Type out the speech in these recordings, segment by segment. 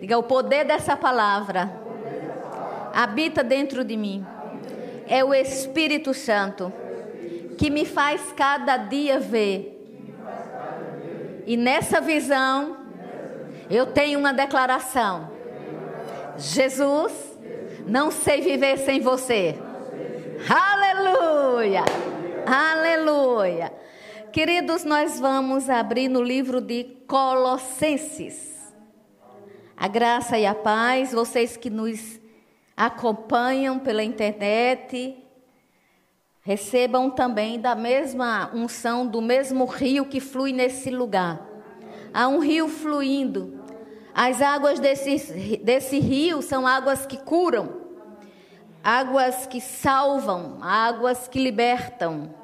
Diga, o poder dessa palavra habita dentro de mim. É o Espírito Santo que me faz cada dia ver. E nessa visão, eu tenho uma declaração: Jesus, não sei viver sem você. Aleluia! Aleluia! Queridos, nós vamos abrir no livro de Colossenses. A graça e a paz, vocês que nos acompanham pela internet, recebam também da mesma unção, do mesmo rio que flui nesse lugar. Há um rio fluindo. As águas desse, desse rio são águas que curam, águas que salvam, águas que libertam,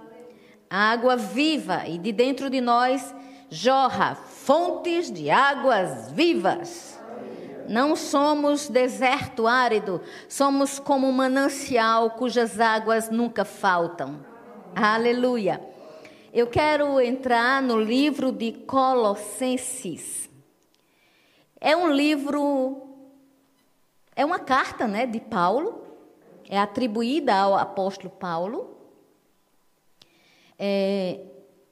água viva e de dentro de nós jorra fontes de águas vivas. Não somos deserto árido, somos como um manancial cujas águas nunca faltam. Aleluia. Eu quero entrar no livro de Colossenses. É um livro, é uma carta, né, de Paulo, é atribuída ao apóstolo Paulo. É,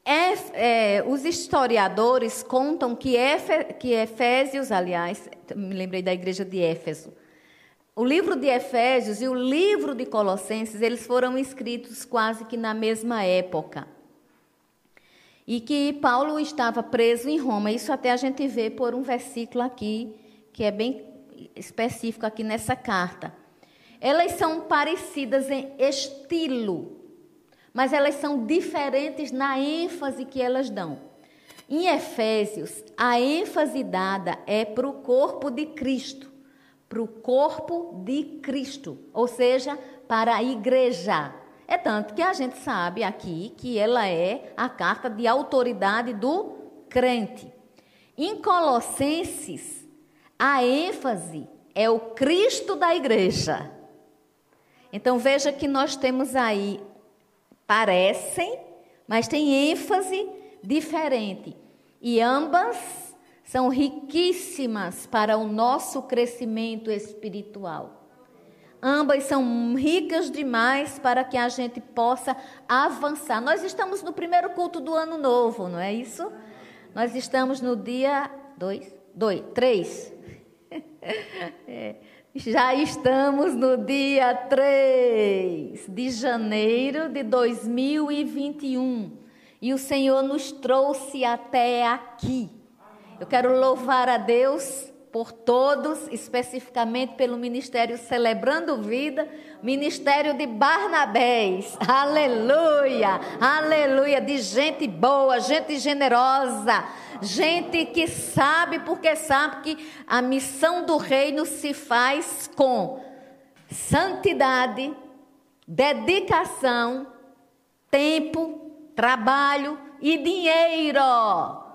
é, os historiadores contam que, Efe, que Efésios, aliás, me lembrei da igreja de Éfeso. O livro de Efésios e o livro de Colossenses, eles foram escritos quase que na mesma época. E que Paulo estava preso em Roma. Isso até a gente vê por um versículo aqui, que é bem específico aqui nessa carta. Elas são parecidas em estilo, mas elas são diferentes na ênfase que elas dão. Em Efésios, a ênfase dada é para o corpo de Cristo, para o corpo de Cristo, ou seja, para a igreja. É tanto que a gente sabe aqui que ela é a carta de autoridade do crente. Em Colossenses, a ênfase é o Cristo da igreja. Então veja que nós temos aí parecem, mas têm ênfase diferente. E ambas são riquíssimas para o nosso crescimento espiritual. Ambas são ricas demais para que a gente possa avançar. Nós estamos no primeiro culto do ano novo, não é isso? Nós estamos no dia 2, 2, 3. Já estamos no dia 3 de janeiro de 2021 e o Senhor nos trouxe até aqui. Eu quero louvar a Deus por todos, especificamente pelo Ministério Celebrando Vida, Ministério de Barnabés. Aleluia! Aleluia! De gente boa, gente generosa, gente que sabe, porque sabe que a missão do reino se faz com santidade, dedicação, tempo, trabalho e dinheiro.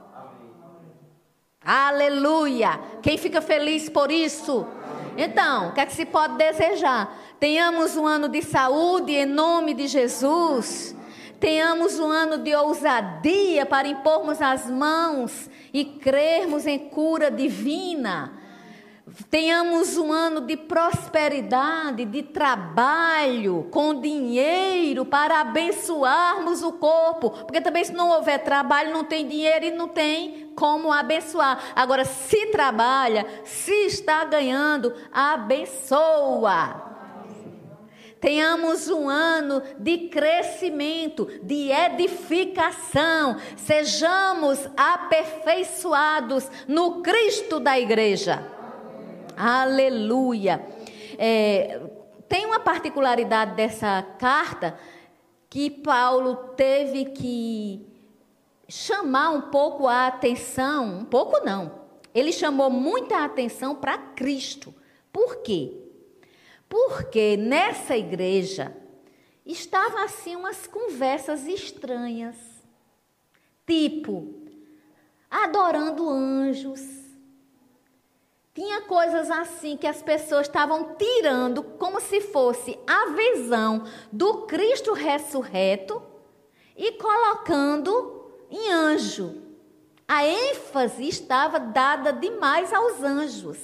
Aleluia! Quem fica feliz por isso? Então, o que é que se pode desejar? Tenhamos um ano de saúde em nome de Jesus. Tenhamos um ano de ousadia para impormos as mãos e crermos em cura divina tenhamos um ano de prosperidade, de trabalho, com dinheiro para abençoarmos o corpo. Porque também, se não houver trabalho, não tem dinheiro e não tem como abençoar. Agora, se trabalha, se está ganhando, abençoa. Tenhamos um ano de crescimento, de edificação. Sejamos aperfeiçoados no Cristo da igreja. Aleluia. É, tem uma particularidade dessa carta que Paulo teve que chamar um pouco a atenção, um pouco não. Ele chamou muita atenção para Cristo. Por quê? Porque nessa igreja estavam assim umas conversas estranhas. Tipo, adorando anjos, tinha coisas assim que as pessoas estavam tirando como se fosse a visão do Cristo ressurreto e colocando em anjo. A ênfase estava dada demais aos anjos.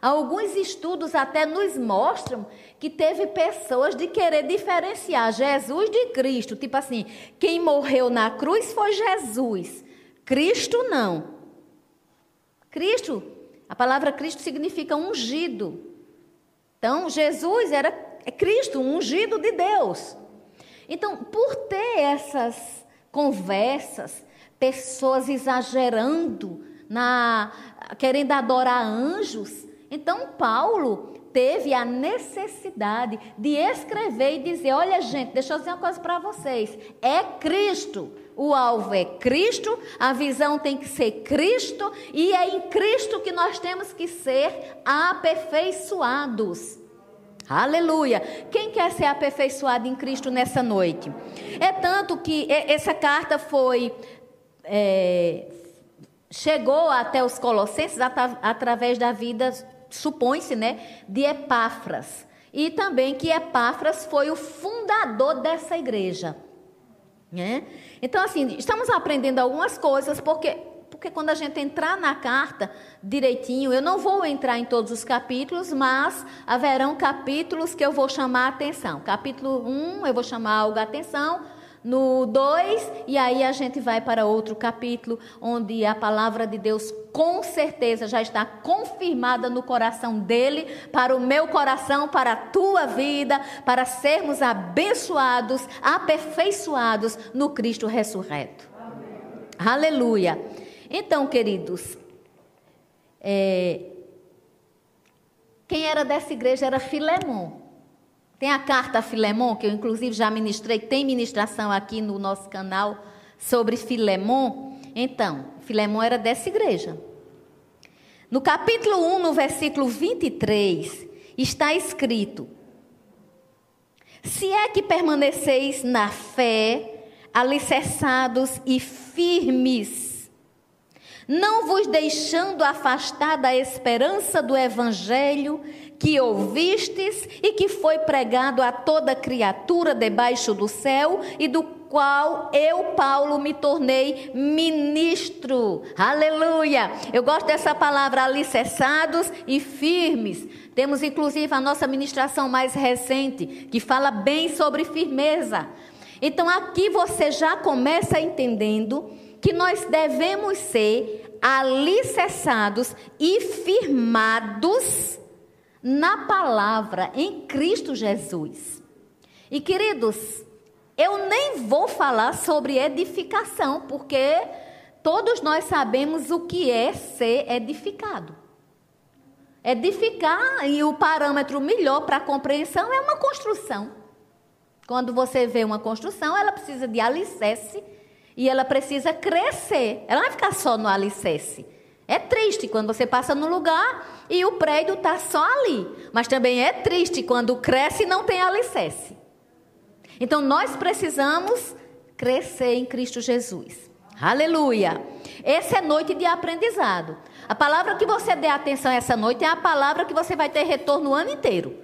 Alguns estudos até nos mostram que teve pessoas de querer diferenciar Jesus de Cristo. Tipo assim, quem morreu na cruz foi Jesus. Cristo não. Cristo, a palavra Cristo significa ungido. Então, Jesus era é Cristo, ungido de Deus. Então, por ter essas conversas, pessoas exagerando, na querendo adorar anjos, então Paulo teve a necessidade de escrever e dizer: olha, gente, deixa eu dizer uma coisa para vocês. É Cristo. O alvo é Cristo, a visão tem que ser Cristo, e é em Cristo que nós temos que ser aperfeiçoados. Aleluia! Quem quer ser aperfeiçoado em Cristo nessa noite? É tanto que essa carta foi. É, chegou até os Colossenses através da vida supõe-se, né, de Epáfras. E também que Epáfras foi o fundador dessa igreja. Né? Então, assim, estamos aprendendo algumas coisas, porque, porque quando a gente entrar na carta direitinho, eu não vou entrar em todos os capítulos, mas haverão capítulos que eu vou chamar a atenção. Capítulo 1, eu vou chamar algo a atenção no 2, e aí a gente vai para outro capítulo, onde a palavra de Deus com certeza já está confirmada no coração dele, para o meu coração, para a tua vida, para sermos abençoados, aperfeiçoados no Cristo ressurreto. Amém. Aleluia. Então, queridos, é, quem era dessa igreja era Filemon. Tem a carta a Filemon, que eu inclusive já ministrei, tem ministração aqui no nosso canal sobre Filemon. Então, Filemon era dessa igreja. No capítulo 1, no versículo 23, está escrito: Se é que permaneceis na fé, alicerçados e firmes, não vos deixando afastar da esperança do evangelho que ouvistes e que foi pregado a toda criatura debaixo do céu e do qual eu, Paulo, me tornei ministro. Aleluia! Eu gosto dessa palavra, alicerçados e firmes. Temos inclusive a nossa ministração mais recente, que fala bem sobre firmeza. Então aqui você já começa entendendo que nós devemos ser alicerçados e firmados na palavra, em Cristo Jesus. E queridos, eu nem vou falar sobre edificação, porque todos nós sabemos o que é ser edificado. Edificar, e o parâmetro melhor para a compreensão é uma construção. Quando você vê uma construção, ela precisa de alicerce e ela precisa crescer. Ela não vai ficar só no alicerce. É triste quando você passa no lugar e o prédio está só ali. Mas também é triste quando cresce e não tem alicerce. Então nós precisamos crescer em Cristo Jesus. Aleluia. Essa é noite de aprendizado. A palavra que você dê atenção essa noite é a palavra que você vai ter retorno o ano inteiro.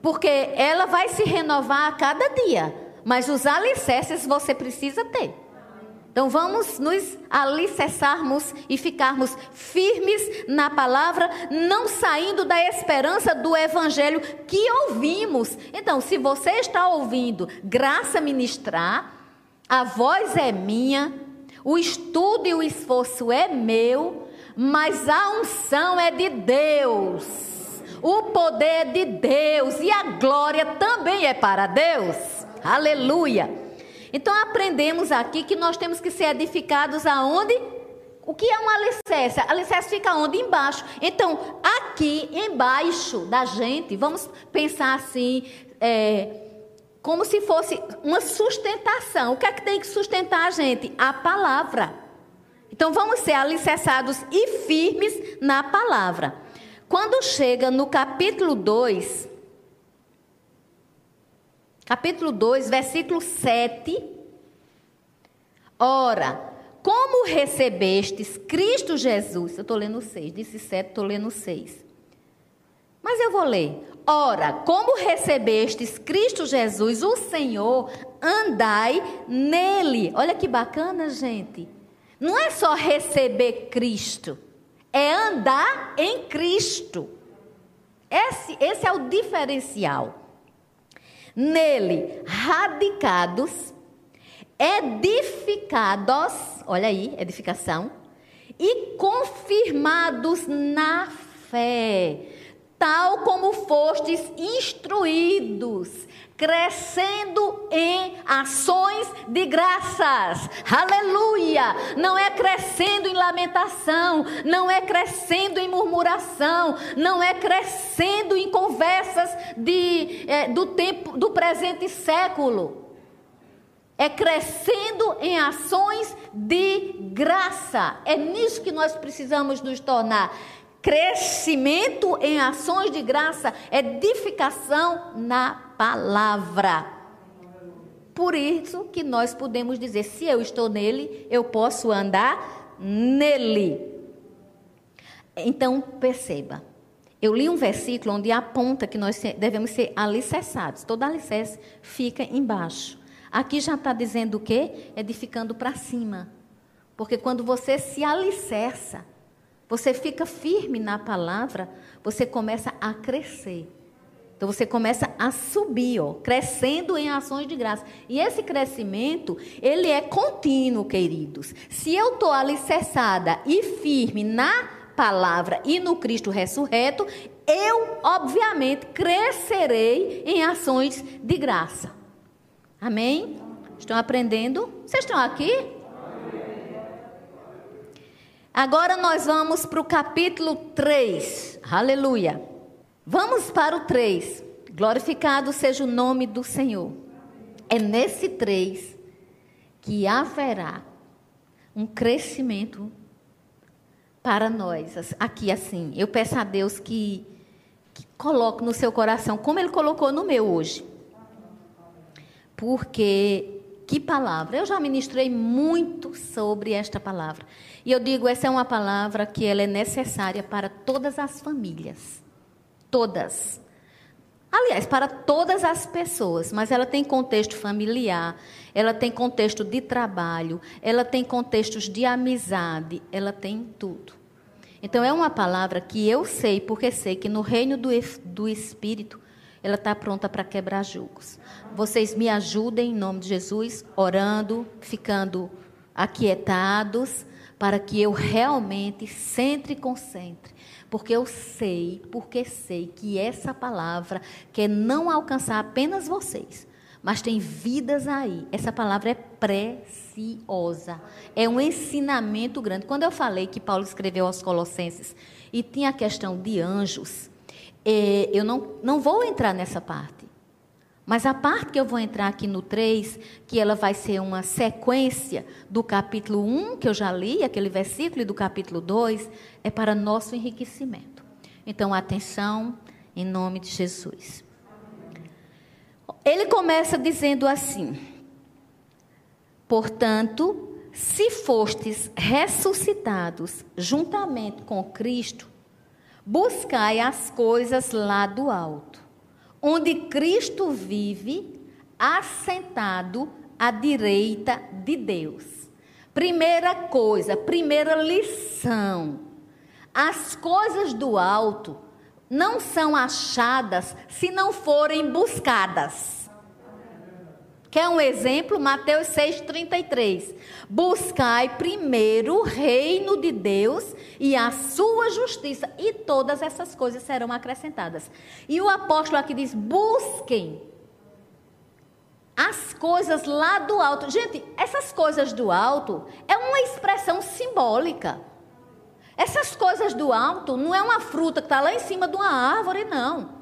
Porque ela vai se renovar a cada dia. Mas os alicerces você precisa ter. Então vamos nos alicerçarmos e ficarmos firmes na palavra, não saindo da esperança do evangelho que ouvimos. Então, se você está ouvindo graça ministrar, a voz é minha, o estudo e o esforço é meu, mas a unção é de Deus. O poder é de Deus e a glória também é para Deus. Aleluia. Então aprendemos aqui que nós temos que ser edificados aonde? O que é um alicerce? Alicerce fica onde? Embaixo. Então, aqui embaixo da gente, vamos pensar assim, é, como se fosse uma sustentação. O que é que tem que sustentar a gente? A palavra. Então, vamos ser alicerçados e firmes na palavra. Quando chega no capítulo 2, capítulo 2, versículo 7. Ora, como recebestes Cristo Jesus, eu estou lendo 6, disse 7, estou lendo 6. Mas eu vou ler. Ora, como recebestes Cristo Jesus, o Senhor, andai nele. Olha que bacana, gente. Não é só receber Cristo, é andar em Cristo. Esse, esse é o diferencial. Nele, radicados, edificados, olha aí, edificação, e confirmados na fé, tal como fostes instruídos, crescendo em ações de graças. Aleluia! Não é crescendo em lamentação, não é crescendo em murmuração, não é crescendo em conversas de, é, do tempo do presente século é crescendo em ações de graça. É nisso que nós precisamos nos tornar. Crescimento em ações de graça, edificação na palavra. Por isso que nós podemos dizer: se eu estou nele, eu posso andar nele. Então, perceba. Eu li um versículo onde aponta que nós devemos ser alicerçados. Todo alicerce fica embaixo. Aqui já está dizendo o quê? Edificando para cima. Porque quando você se alicerça, você fica firme na palavra, você começa a crescer. Então você começa a subir, ó, crescendo em ações de graça. E esse crescimento, ele é contínuo, queridos. Se eu estou alicerçada e firme na palavra e no Cristo ressurreto, eu, obviamente, crescerei em ações de graça. Amém? Estão aprendendo? Vocês estão aqui? Agora nós vamos para o capítulo 3. Aleluia. Vamos para o 3. Glorificado seja o nome do Senhor. É nesse 3 que haverá um crescimento para nós. Aqui assim, eu peço a Deus que, que coloque no seu coração, como Ele colocou no meu hoje. Porque que palavra? Eu já ministrei muito sobre esta palavra. E eu digo, essa é uma palavra que ela é necessária para todas as famílias. Todas. Aliás, para todas as pessoas, mas ela tem contexto familiar, ela tem contexto de trabalho, ela tem contextos de amizade, ela tem tudo. Então, é uma palavra que eu sei, porque sei que no reino do, do Espírito ela está pronta para quebrar julgos. Vocês me ajudem em nome de Jesus, orando, ficando aquietados, para que eu realmente centre e concentre. Porque eu sei, porque sei que essa palavra quer não alcançar apenas vocês, mas tem vidas aí. Essa palavra é preciosa. É um ensinamento grande. Quando eu falei que Paulo escreveu aos Colossenses e tinha a questão de anjos, é, eu não, não vou entrar nessa parte. Mas a parte que eu vou entrar aqui no 3, que ela vai ser uma sequência do capítulo 1, que eu já li, aquele versículo, e do capítulo 2, é para nosso enriquecimento. Então, atenção, em nome de Jesus. Ele começa dizendo assim: Portanto, se fostes ressuscitados juntamente com Cristo, Buscai as coisas lá do alto, onde Cristo vive, assentado à direita de Deus. Primeira coisa, primeira lição: as coisas do alto não são achadas se não forem buscadas. Quer um exemplo? Mateus 6,33. Buscai primeiro o reino de Deus e a sua justiça, e todas essas coisas serão acrescentadas. E o apóstolo aqui diz: busquem as coisas lá do alto. Gente, essas coisas do alto é uma expressão simbólica. Essas coisas do alto não é uma fruta que está lá em cima de uma árvore, não.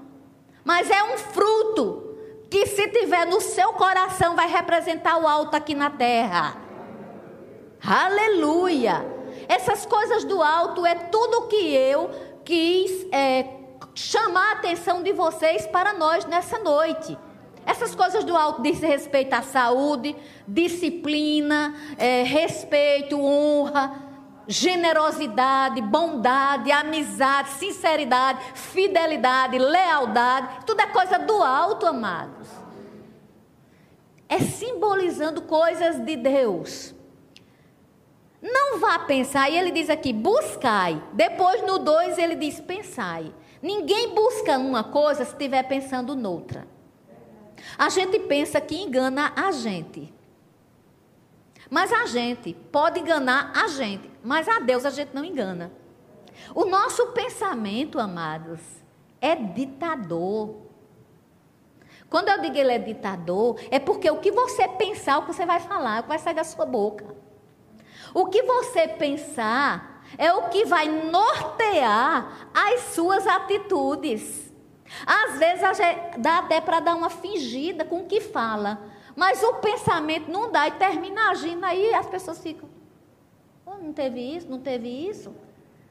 Mas é um fruto que se tiver no seu coração vai representar o alto aqui na terra. Aleluia! Essas coisas do alto é tudo que eu quis é, chamar a atenção de vocês para nós nessa noite. Essas coisas do alto dizem respeito à saúde, disciplina, é, respeito, honra generosidade, bondade, amizade, sinceridade, fidelidade, lealdade, tudo é coisa do alto, amados. É simbolizando coisas de Deus. Não vá pensar, e ele diz aqui, buscai. Depois no 2 ele diz, pensai. Ninguém busca uma coisa se estiver pensando noutra. A gente pensa que engana a gente. Mas a gente pode enganar a gente, mas a Deus a gente não engana. O nosso pensamento, amados, é ditador. Quando eu digo ele é ditador, é porque o que você pensar, o que você vai falar, o que vai sair da sua boca. O que você pensar é o que vai nortear as suas atitudes. Às vezes dá até para dar uma fingida com o que fala, mas o pensamento não dá e termina agindo aí as pessoas ficam. Não teve isso, não teve isso.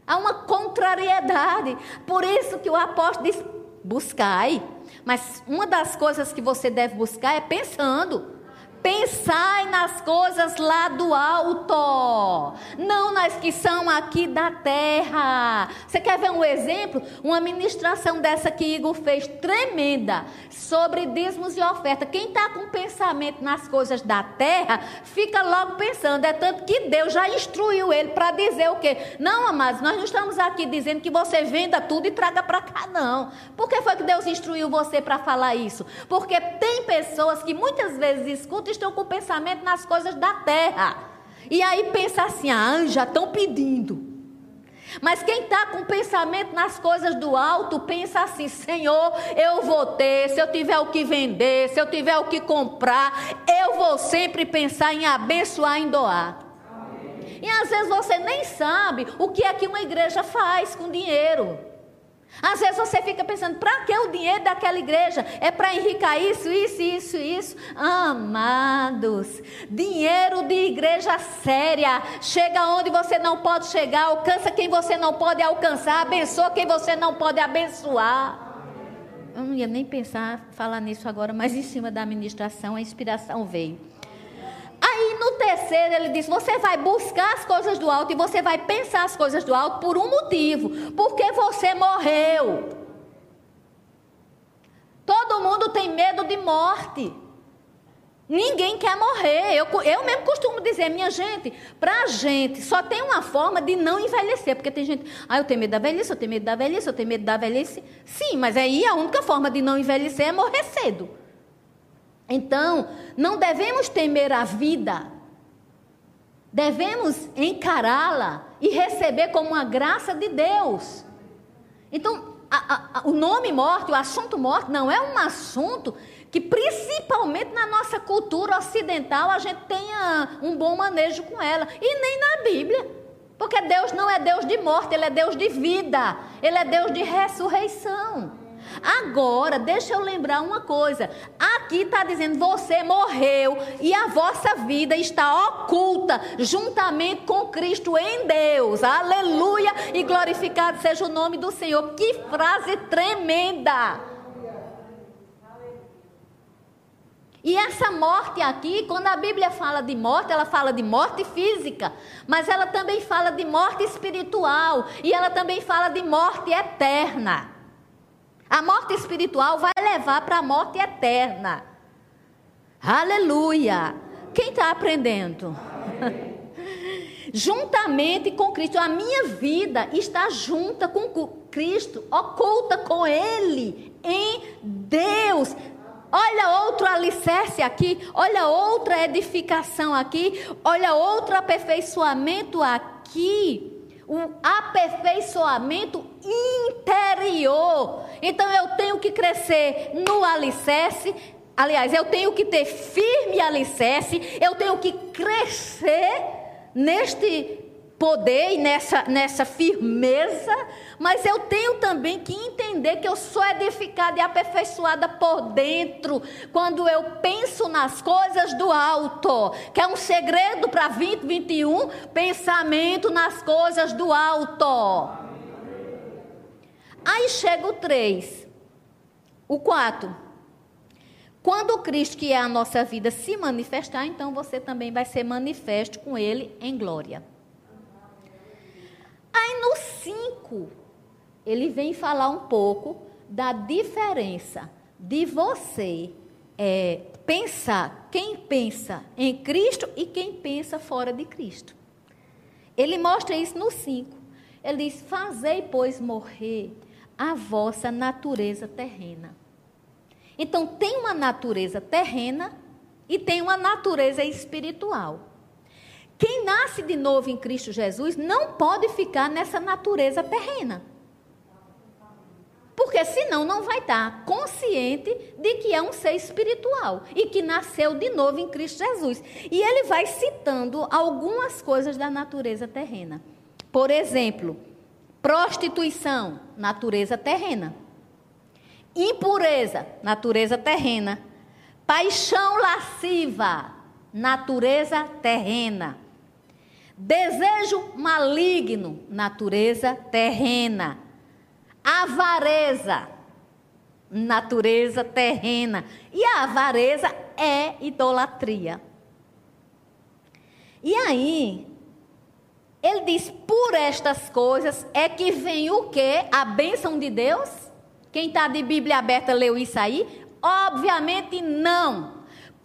Há uma contrariedade. Por isso que o apóstolo diz: buscai. Mas uma das coisas que você deve buscar é pensando. Pensai nas coisas lá do alto, não nas que são aqui da terra. Você quer ver um exemplo? Uma ministração dessa que Igor fez, tremenda, sobre dízimos e oferta. Quem está com pensamento nas coisas da terra, fica logo pensando. É tanto que Deus já instruiu ele para dizer o quê? Não, amados, nós não estamos aqui dizendo que você venda tudo e traga para cá, não. Por que foi que Deus instruiu você para falar isso? Porque tem pessoas que muitas vezes escutam estão com pensamento nas coisas da terra. E aí pensa assim: ah, já estão pedindo. Mas quem está com pensamento nas coisas do alto, pensa assim: Senhor, eu vou ter, se eu tiver o que vender, se eu tiver o que comprar, eu vou sempre pensar em abençoar, em doar. E às vezes você nem sabe o que é que uma igreja faz com dinheiro. Às vezes você fica pensando, para que o dinheiro daquela igreja? É para enricar isso, isso, isso, isso. Amados, dinheiro de igreja séria. Chega onde você não pode chegar, alcança quem você não pode alcançar, abençoa quem você não pode abençoar. Eu não ia nem pensar falar nisso agora, mas em cima da administração a inspiração veio. Aí no terceiro ele diz: você vai buscar as coisas do alto e você vai pensar as coisas do alto por um motivo, porque você morreu. Todo mundo tem medo de morte. Ninguém quer morrer. Eu, eu mesmo costumo dizer, minha gente, para a gente só tem uma forma de não envelhecer. Porque tem gente, ah, eu tenho medo da velhice, eu tenho medo da velhice, eu tenho medo da velhice. Sim, mas aí a única forma de não envelhecer é morrer cedo. Então, não devemos temer a vida, devemos encará-la e receber como uma graça de Deus. Então, a, a, o nome morte, o assunto morte, não é um assunto que, principalmente na nossa cultura ocidental, a gente tenha um bom manejo com ela, e nem na Bíblia. Porque Deus não é Deus de morte, Ele é Deus de vida, Ele é Deus de ressurreição. Agora, deixa eu lembrar uma coisa. Aqui está dizendo: você morreu e a vossa vida está oculta juntamente com Cristo em Deus. Aleluia! E glorificado seja o nome do Senhor. Que frase tremenda! E essa morte aqui, quando a Bíblia fala de morte, ela fala de morte física, mas ela também fala de morte espiritual e ela também fala de morte eterna. A morte espiritual vai levar para a morte eterna. Aleluia! Quem está aprendendo? Juntamente com Cristo, a minha vida está junta com Cristo, oculta com Ele, em Deus. Olha outro alicerce aqui, olha outra edificação aqui, olha outro aperfeiçoamento aqui o aperfeiçoamento interior. Então eu tenho que crescer no alicerce. Aliás, eu tenho que ter firme alicerce, eu tenho que crescer neste poder e nessa, nessa firmeza, mas eu tenho também que entender que eu sou edificada e aperfeiçoada por dentro, quando eu penso nas coisas do alto, que é um segredo para 2021, pensamento nas coisas do alto. Aí chega o 3, o 4. Quando o Cristo, que é a nossa vida, se manifestar, então você também vai ser manifesto com Ele em glória. Aí no 5, ele vem falar um pouco da diferença de você é, pensar, quem pensa em Cristo e quem pensa fora de Cristo. Ele mostra isso no 5. Ele diz: Fazei, pois, morrer a vossa natureza terrena. Então, tem uma natureza terrena e tem uma natureza espiritual. Quem nasce de novo em Cristo Jesus não pode ficar nessa natureza terrena. Porque senão não vai estar consciente de que é um ser espiritual e que nasceu de novo em Cristo Jesus. E ele vai citando algumas coisas da natureza terrena. Por exemplo, prostituição, natureza terrena. Impureza, natureza terrena. Paixão lasciva, natureza terrena. Desejo maligno, natureza terrena avareza, natureza terrena. E a avareza é idolatria. E aí, ele diz: por estas coisas é que vem o que? A bênção de Deus? Quem está de Bíblia aberta leu isso aí? Obviamente não.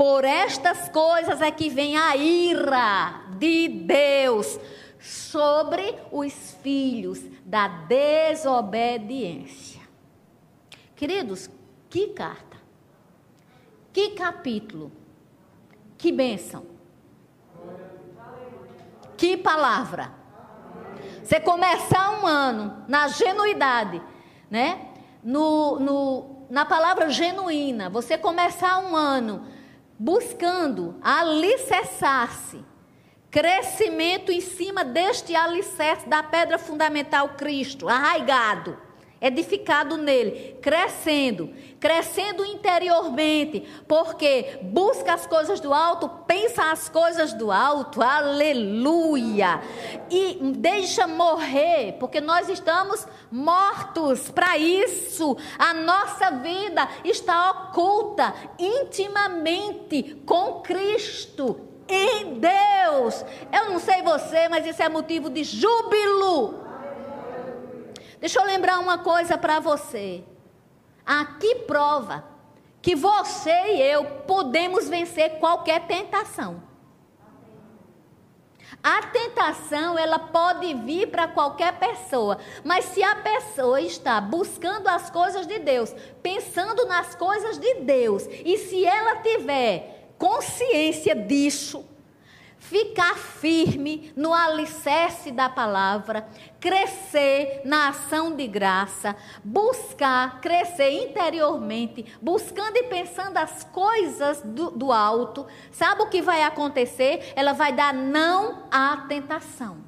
Por estas coisas é que vem a ira de Deus sobre os filhos da desobediência. Queridos, que carta, que capítulo, que bênção, que palavra. Você começar um ano na genuidade, né? No, no, na palavra genuína, você começar um ano buscando alicerçar-se. Crescimento em cima deste alicerce da pedra fundamental Cristo, arraigado, edificado nele, crescendo, crescendo interiormente, porque busca as coisas do alto, pensa as coisas do alto, aleluia, e deixa morrer, porque nós estamos mortos para isso, a nossa vida está oculta intimamente com Cristo em Deus. Eu não sei você, mas isso é motivo de júbilo. Deixa eu lembrar uma coisa para você. Aqui prova que você e eu podemos vencer qualquer tentação. A tentação, ela pode vir para qualquer pessoa, mas se a pessoa está buscando as coisas de Deus, pensando nas coisas de Deus, e se ela tiver consciência disso, ficar firme no alicerce da palavra, crescer na ação de graça, buscar crescer interiormente, buscando e pensando as coisas do, do alto, sabe o que vai acontecer? Ela vai dar não à tentação.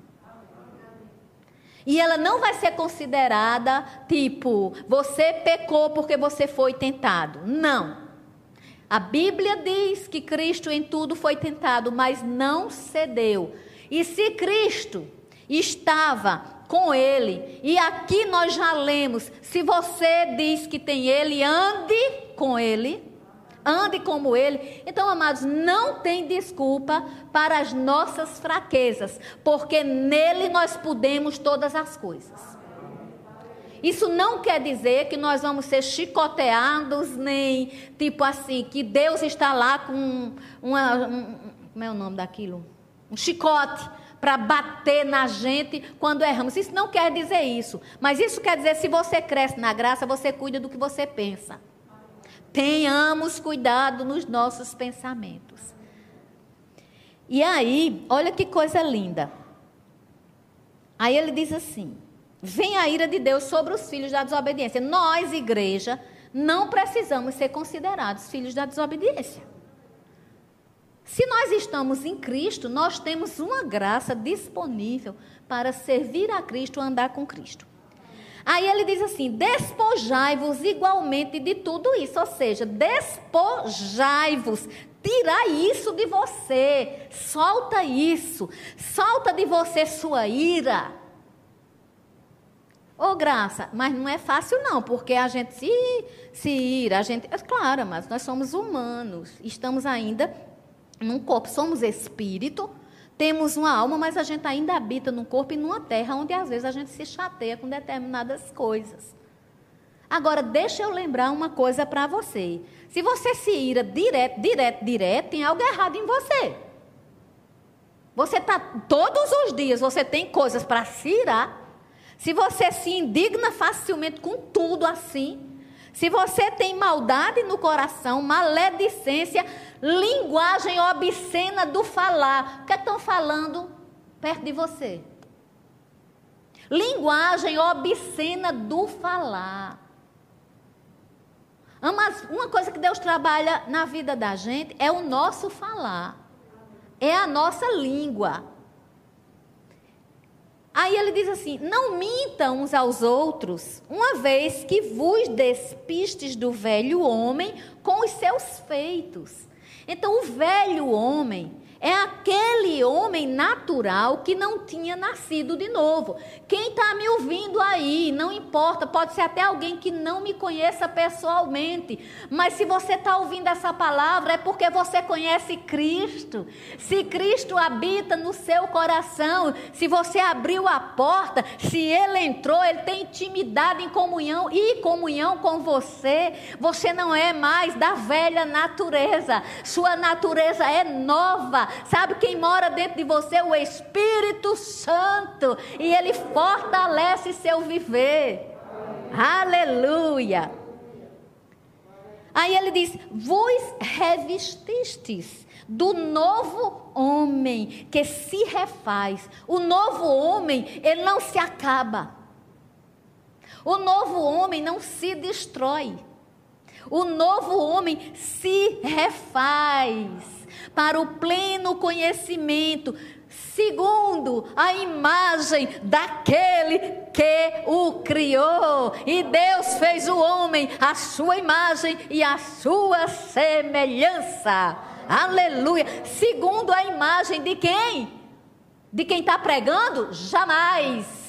E ela não vai ser considerada tipo, você pecou porque você foi tentado. Não. A Bíblia diz que Cristo em tudo foi tentado, mas não cedeu. E se Cristo estava com ele, e aqui nós já lemos: se você diz que tem ele, ande com ele, ande como ele. Então, amados, não tem desculpa para as nossas fraquezas, porque nele nós podemos todas as coisas. Isso não quer dizer que nós vamos ser chicoteados, nem tipo assim, que Deus está lá com uma. Um, como é o nome daquilo? Um chicote para bater na gente quando erramos. Isso não quer dizer isso. Mas isso quer dizer, se você cresce na graça, você cuida do que você pensa. Tenhamos cuidado nos nossos pensamentos. E aí, olha que coisa linda. Aí ele diz assim: vem a ira de Deus sobre os filhos da desobediência. Nós, igreja, não precisamos ser considerados filhos da desobediência. Se nós estamos em Cristo, nós temos uma graça disponível para servir a Cristo, andar com Cristo. Aí ele diz assim: despojai-vos igualmente de tudo isso, ou seja, despojai-vos, tira isso de você, solta isso, solta de você sua ira. Ô, oh, graça, mas não é fácil não, porque a gente se, se ira, a gente. É claro, mas nós somos humanos, estamos ainda num corpo, somos espírito, temos uma alma, mas a gente ainda habita num corpo e numa terra onde às vezes a gente se chateia com determinadas coisas. Agora, deixa eu lembrar uma coisa para você. Se você se ira direto, direto, direto, tem algo errado em você. Você está todos os dias, você tem coisas para se irar se você se indigna facilmente com tudo assim, se você tem maldade no coração, maledicência, linguagem obscena do falar, o que é estão falando perto de você? Linguagem obscena do falar. Uma coisa que Deus trabalha na vida da gente é o nosso falar, é a nossa língua. Aí ele diz assim: Não mintam uns aos outros, uma vez que vos despistes do velho homem com os seus feitos. Então, o velho homem é aquele homem natural que não tinha nascido de novo. Quem está me ouvindo aí, não importa, pode ser até alguém que não me conheça pessoalmente, mas se você está ouvindo essa palavra é porque você conhece Cristo. Se Cristo habita no seu coração, se você abriu a porta, se Ele entrou, Ele tem intimidade em comunhão e comunhão com você, você não é mais da velha natureza, sua natureza é nova Sabe quem mora dentro de você? O Espírito Santo. E ele fortalece seu viver. Aleluia. Aí ele diz: Vos revestistes do novo homem que se refaz. O novo homem, ele não se acaba. O novo homem não se destrói. O novo homem se refaz para o pleno conhecimento, segundo a imagem daquele que o criou. E Deus fez o homem à sua imagem e à sua semelhança. Aleluia! Segundo a imagem de quem? De quem está pregando? Jamais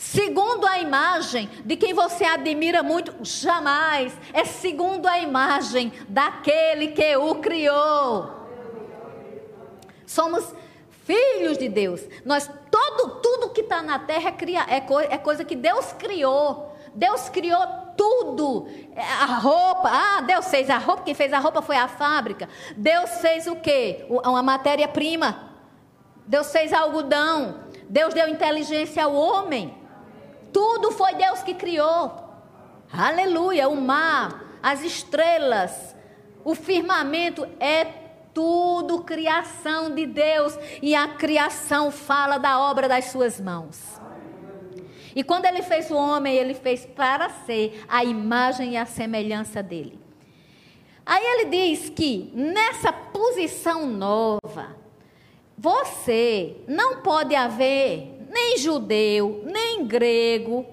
segundo a imagem de quem você admira muito, jamais. É segundo a imagem daquele que o criou. Somos filhos de Deus. Nós todo tudo que está na terra é, é, co, é coisa que Deus criou. Deus criou tudo. É, a roupa, ah, Deus fez a roupa, quem fez a roupa foi a fábrica. Deus fez o quê? Uma matéria-prima. Deus fez algodão. Deus deu inteligência ao homem. Tudo foi Deus que criou. Aleluia. O mar, as estrelas, o firmamento é tudo criação de Deus. E a criação fala da obra das suas mãos. E quando ele fez o homem, ele fez para ser a imagem e a semelhança dele. Aí ele diz que nessa posição nova, você não pode haver nem judeu, nem grego,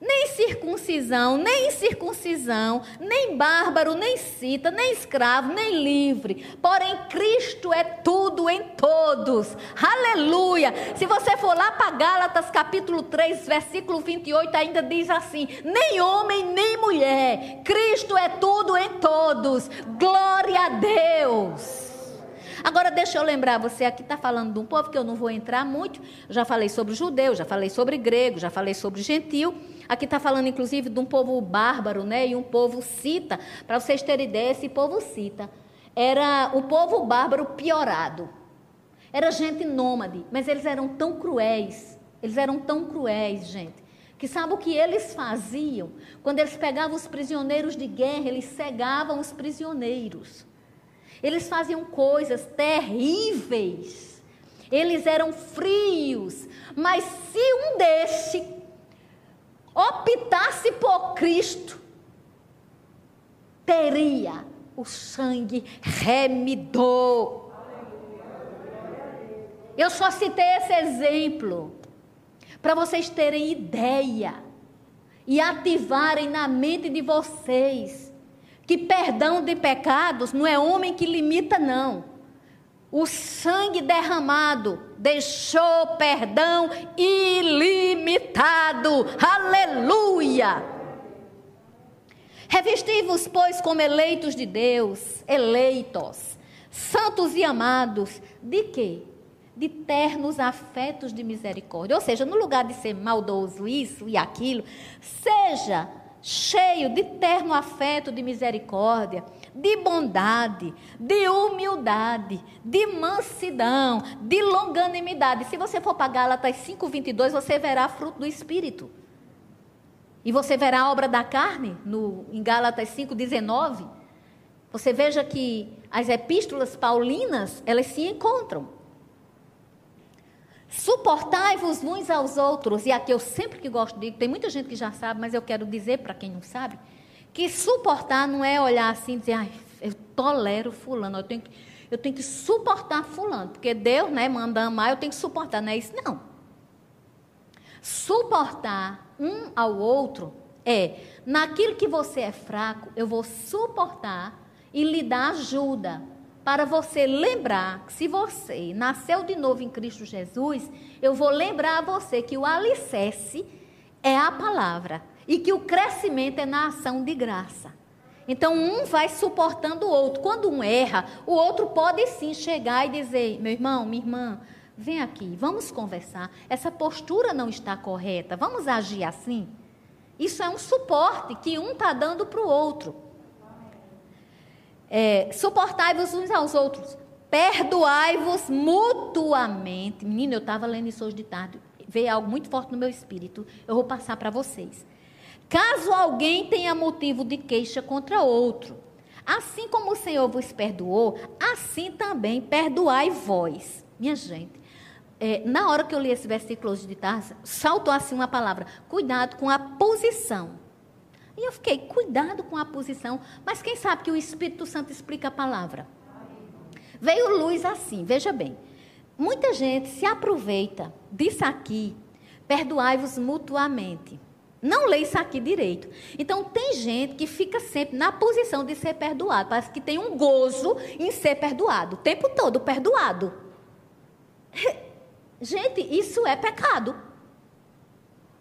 nem circuncisão, nem incircuncisão, nem bárbaro, nem cita, nem escravo, nem livre. Porém, Cristo é tudo em todos. Aleluia! Se você for lá para Gálatas capítulo 3, versículo 28, ainda diz assim: nem homem, nem mulher. Cristo é tudo em todos. Glória a Deus. Agora, deixa eu lembrar, você aqui está falando de um povo que eu não vou entrar muito. Já falei sobre judeu, já falei sobre grego, já falei sobre gentil. Aqui está falando, inclusive, de um povo bárbaro, né? E um povo cita. Para vocês terem ideia, esse povo cita. Era o povo bárbaro piorado. Era gente nômade, mas eles eram tão cruéis. Eles eram tão cruéis, gente. Que sabe o que eles faziam? Quando eles pegavam os prisioneiros de guerra, eles cegavam os prisioneiros. Eles faziam coisas terríveis. Eles eram frios. Mas se um desse optasse por Cristo, teria o sangue remidor. Eu só citei esse exemplo para vocês terem ideia e ativarem na mente de vocês que perdão de pecados não é homem que limita, não. O sangue derramado deixou perdão ilimitado. Aleluia! Revesti-vos, pois, como eleitos de Deus, eleitos, santos e amados, de quê? De ternos afetos de misericórdia. Ou seja, no lugar de ser maldoso isso e aquilo, seja cheio de terno afeto de misericórdia, de bondade, de humildade, de mansidão, de longanimidade. Se você for para Gálatas 5:22, você verá fruto do espírito. E você verá a obra da carne no em Gálatas 5:19. Você veja que as epístolas paulinas, elas se encontram. Suportai-vos uns aos outros, e aqui eu sempre que gosto de, tem muita gente que já sabe, mas eu quero dizer para quem não sabe, que suportar não é olhar assim e dizer, ai, eu tolero fulano, eu tenho, que, eu tenho que suportar fulano, porque Deus né, manda amar, eu tenho que suportar, não é isso? Não. Suportar um ao outro é, naquilo que você é fraco, eu vou suportar e lhe dar ajuda para você lembrar que se você nasceu de novo em Cristo Jesus, eu vou lembrar a você que o alicerce é a palavra e que o crescimento é na ação de graça. Então um vai suportando o outro. Quando um erra, o outro pode sim chegar e dizer: meu irmão, minha irmã, vem aqui, vamos conversar. Essa postura não está correta, vamos agir assim. Isso é um suporte que um está dando para o outro. É, Suportai-vos uns aos outros, perdoai-vos mutuamente. Menino, eu estava lendo isso hoje de tarde, veio algo muito forte no meu espírito. Eu vou passar para vocês. Caso alguém tenha motivo de queixa contra outro, assim como o Senhor vos perdoou, assim também perdoai vós. Minha gente, é, na hora que eu li esse versículo hoje de tarde, saltou assim uma palavra: cuidado com a posição. E eu fiquei, cuidado com a posição. Mas quem sabe que o Espírito Santo explica a palavra? Veio luz assim, veja bem. Muita gente se aproveita disso aqui, perdoai-vos mutuamente. Não lê isso aqui direito. Então, tem gente que fica sempre na posição de ser perdoado. Parece que tem um gozo em ser perdoado. O tempo todo perdoado. Gente, isso é pecado.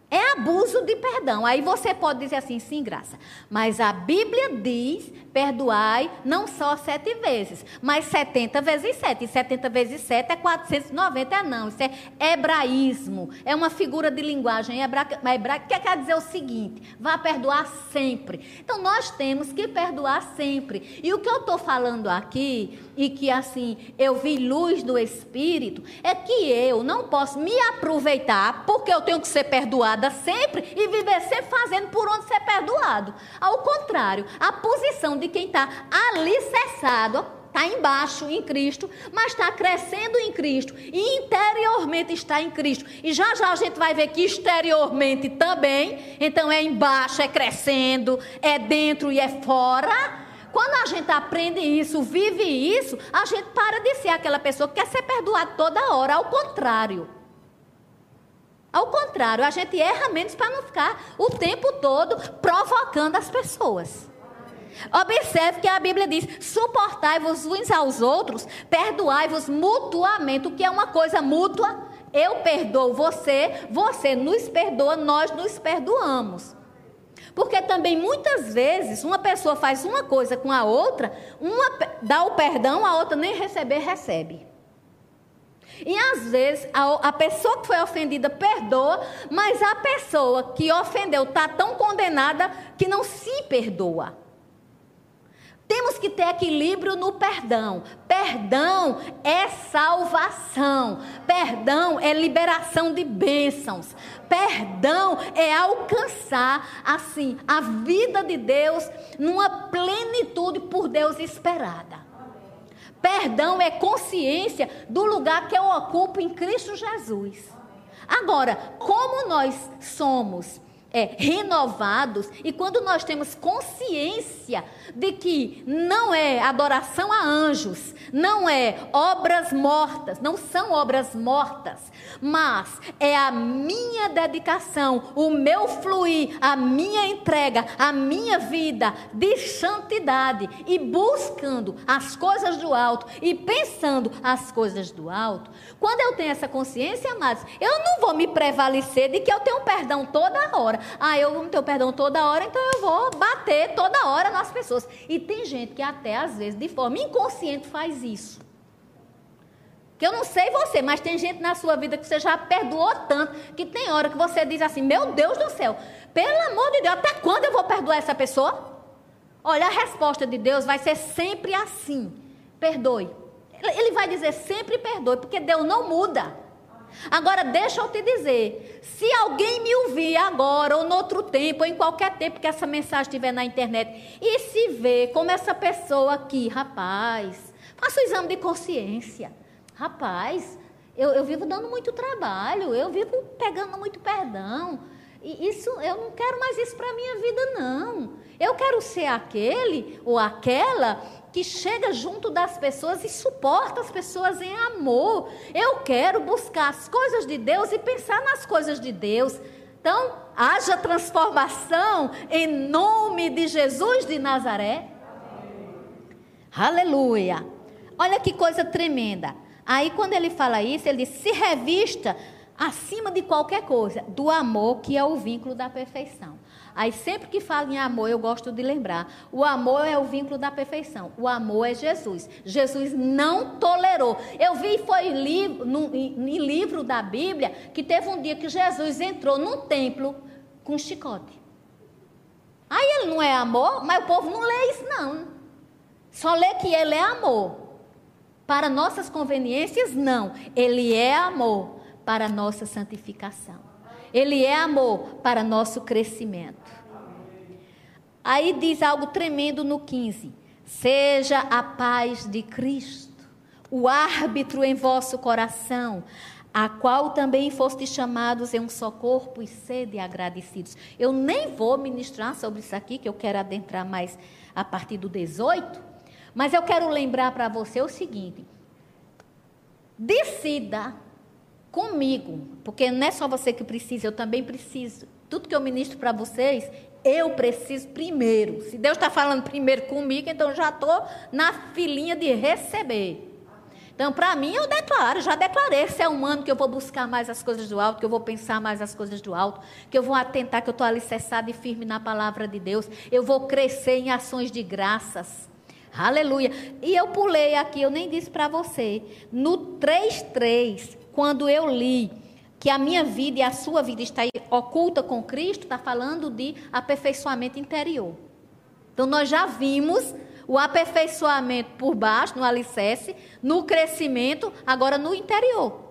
É abuso de perdão. Aí você pode dizer assim, sim, graça. Mas a Bíblia diz: perdoai não só sete vezes, mas setenta vezes sete. E setenta vezes sete é 490, é não. Isso é hebraísmo. É uma figura de linguagem hebraica, que quer dizer o seguinte: vá perdoar sempre. Então nós temos que perdoar sempre. E o que eu estou falando aqui, e que assim eu vi luz do Espírito, é que eu não posso me aproveitar porque eu tenho que ser perdoada sempre e viver sempre fazendo por onde ser perdoado. Ao contrário, a posição de quem está alicerçado, está embaixo em Cristo, mas está crescendo em Cristo e interiormente está em Cristo. E já já a gente vai ver que exteriormente também, então é embaixo, é crescendo, é dentro e é fora. Quando a gente aprende isso, vive isso, a gente para de ser aquela pessoa que quer ser perdoada toda hora. Ao contrário. Ao contrário, a gente erra menos para não ficar o tempo todo provocando as pessoas. Observe que a Bíblia diz: suportai-vos uns aos outros, perdoai-vos mutuamente, o que é uma coisa mútua. Eu perdoo você, você nos perdoa, nós nos perdoamos. Porque também muitas vezes uma pessoa faz uma coisa com a outra, uma dá o perdão, a outra nem receber, recebe. E às vezes a, a, pessoa que foi ofendida perdoa, mas a pessoa que ofendeu está tão condenada que não se perdoa. Temos que ter equilíbrio no perdão. Perdão é salvação. Perdão é liberação de bênçãos. Perdão é alcançar, assim, a vida de Deus numa plenitude por Deus esperada. Perdão é consciência do lugar que eu ocupo em Cristo Jesus. Agora, como nós somos é, renovados e quando nós temos consciência de que não é adoração a anjos, não é obras mortas, não são obras mortas, mas é a minha dedicação, o meu fluir, a minha entrega, a minha vida de santidade e buscando as coisas do alto e pensando as coisas do alto. Quando eu tenho essa consciência, amados, eu não vou me prevalecer de que eu tenho perdão toda hora. Ah, eu não tenho perdão toda hora, então eu vou bater toda hora nas pessoas. E tem gente que até às vezes de forma inconsciente faz isso. Que eu não sei você, mas tem gente na sua vida que você já perdoou tanto, que tem hora que você diz assim: Meu Deus do céu, pelo amor de Deus, até quando eu vou perdoar essa pessoa? Olha, a resposta de Deus vai ser sempre assim: perdoe. Ele vai dizer sempre perdoe, porque Deus não muda. Agora, deixa eu te dizer: se alguém me ouvir agora, ou no outro tempo, ou em qualquer tempo que essa mensagem estiver na internet, e se ver como essa pessoa aqui, rapaz, faça o exame de consciência. Rapaz, eu, eu vivo dando muito trabalho, eu vivo pegando muito perdão. Isso, eu não quero mais isso para a minha vida, não. Eu quero ser aquele ou aquela que chega junto das pessoas e suporta as pessoas em amor. Eu quero buscar as coisas de Deus e pensar nas coisas de Deus. Então, haja transformação em nome de Jesus de Nazaré. Aleluia. Olha que coisa tremenda. Aí, quando ele fala isso, ele diz: se revista acima de qualquer coisa do amor, que é o vínculo da perfeição. Aí sempre que falo em amor, eu gosto de lembrar. O amor é o vínculo da perfeição. O amor é Jesus. Jesus não tolerou. Eu vi foi li, no, em livro da Bíblia que teve um dia que Jesus entrou num templo com chicote. Aí ele não é amor, mas o povo não lê isso não. Só lê que ele é amor. Para nossas conveniências, não. Ele é amor para nossa santificação. Ele é amor para nosso crescimento. Aí diz algo tremendo no 15: Seja a paz de Cristo, o árbitro em vosso coração, a qual também fostes chamados em um só corpo e sede agradecidos. Eu nem vou ministrar sobre isso aqui, que eu quero adentrar mais a partir do 18, mas eu quero lembrar para você o seguinte: decida comigo, porque não é só você que precisa, eu também preciso. Tudo que eu ministro para vocês, eu preciso primeiro. Se Deus está falando primeiro comigo, então já estou na filinha de receber. Então, para mim, eu declaro, já declarei, esse é um ano que eu vou buscar mais as coisas do alto, que eu vou pensar mais as coisas do alto, que eu vou atentar que eu estou alicerçada e firme na palavra de Deus, eu vou crescer em ações de graças. Aleluia. E eu pulei aqui, eu nem disse para você, no 3.3, quando eu li que a minha vida e a sua vida está oculta com Cristo, está falando de aperfeiçoamento interior. Então nós já vimos o aperfeiçoamento por baixo, no alicerce, no crescimento, agora no interior.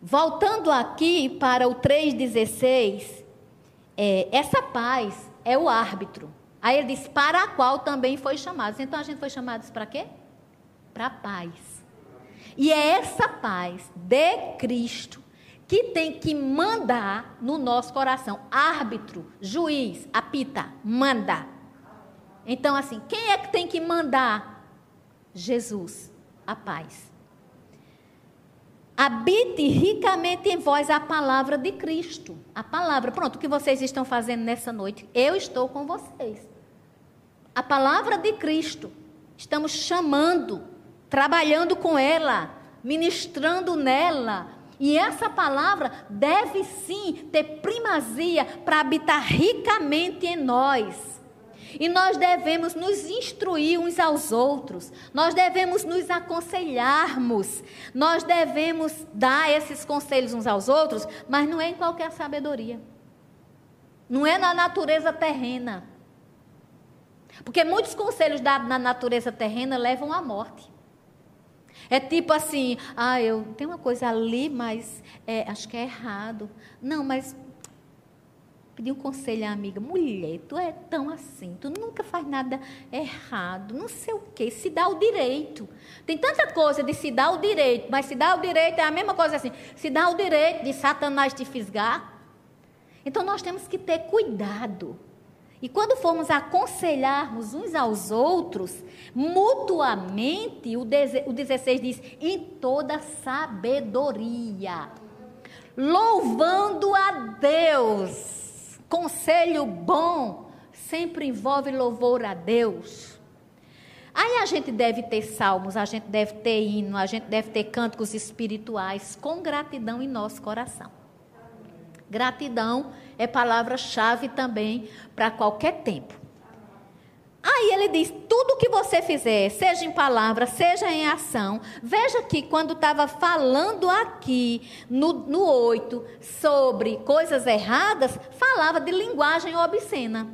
Voltando aqui para o 3,16, é, essa paz é o árbitro. Aí ele diz, para a qual também foi chamados. Então a gente foi chamados para quê? Para a paz. E é essa paz de Cristo que tem que mandar no nosso coração. Árbitro, juiz, apita, manda. Então, assim, quem é que tem que mandar? Jesus, a paz. Habite ricamente em vós a palavra de Cristo. A palavra, pronto, o que vocês estão fazendo nessa noite? Eu estou com vocês. A palavra de Cristo. Estamos chamando trabalhando com ela, ministrando nela. E essa palavra deve sim ter primazia para habitar ricamente em nós. E nós devemos nos instruir uns aos outros, nós devemos nos aconselharmos, nós devemos dar esses conselhos uns aos outros, mas não é em qualquer sabedoria, não é na natureza terrena. Porque muitos conselhos dados na natureza terrena levam à morte. É tipo assim, ah, eu tenho uma coisa ali, mas é, acho que é errado. Não, mas pedi um conselho à amiga, mulher, tu é tão assim, tu nunca faz nada errado, não sei o quê, se dá o direito. Tem tanta coisa de se dar o direito, mas se dá o direito é a mesma coisa assim, se dá o direito de Satanás te fisgar. Então nós temos que ter cuidado. E quando formos aconselharmos uns aos outros, mutuamente, o 16 diz, em toda sabedoria, louvando a Deus. Conselho bom sempre envolve louvor a Deus. Aí a gente deve ter salmos, a gente deve ter hino, a gente deve ter cânticos espirituais com gratidão em nosso coração. Gratidão é palavra-chave também para qualquer tempo. Aí ele diz: tudo que você fizer, seja em palavra, seja em ação. Veja que quando estava falando aqui no, no 8 sobre coisas erradas, falava de linguagem obscena.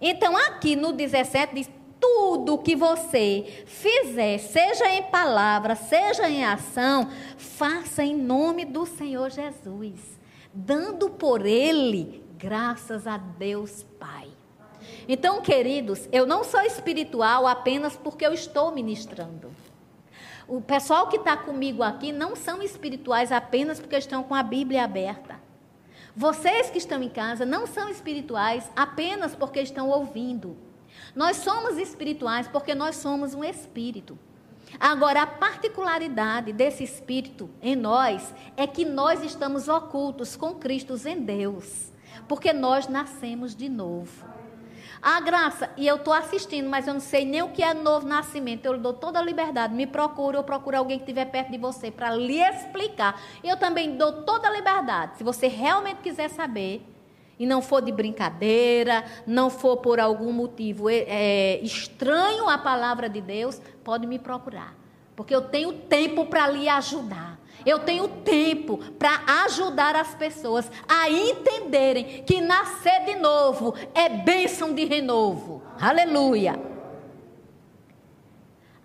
Então, aqui no 17 diz: tudo que você fizer, seja em palavra, seja em ação, faça em nome do Senhor Jesus, dando por ele graças a Deus Pai. Então, queridos, eu não sou espiritual apenas porque eu estou ministrando. O pessoal que está comigo aqui não são espirituais apenas porque estão com a Bíblia aberta. Vocês que estão em casa não são espirituais apenas porque estão ouvindo. Nós somos espirituais porque nós somos um espírito. Agora, a particularidade desse espírito em nós é que nós estamos ocultos com Cristo em Deus, porque nós nascemos de novo. A graça, e eu estou assistindo, mas eu não sei nem o que é novo nascimento. Eu dou toda a liberdade. Me procura, eu procuro alguém que estiver perto de você para lhe explicar. Eu também dou toda a liberdade. Se você realmente quiser saber, e não for de brincadeira, não for por algum motivo é, é, estranho à palavra de Deus, pode me procurar. Porque eu tenho tempo para lhe ajudar. Eu tenho tempo para ajudar as pessoas a entenderem que nascer de novo é bênção de renovo. Aleluia.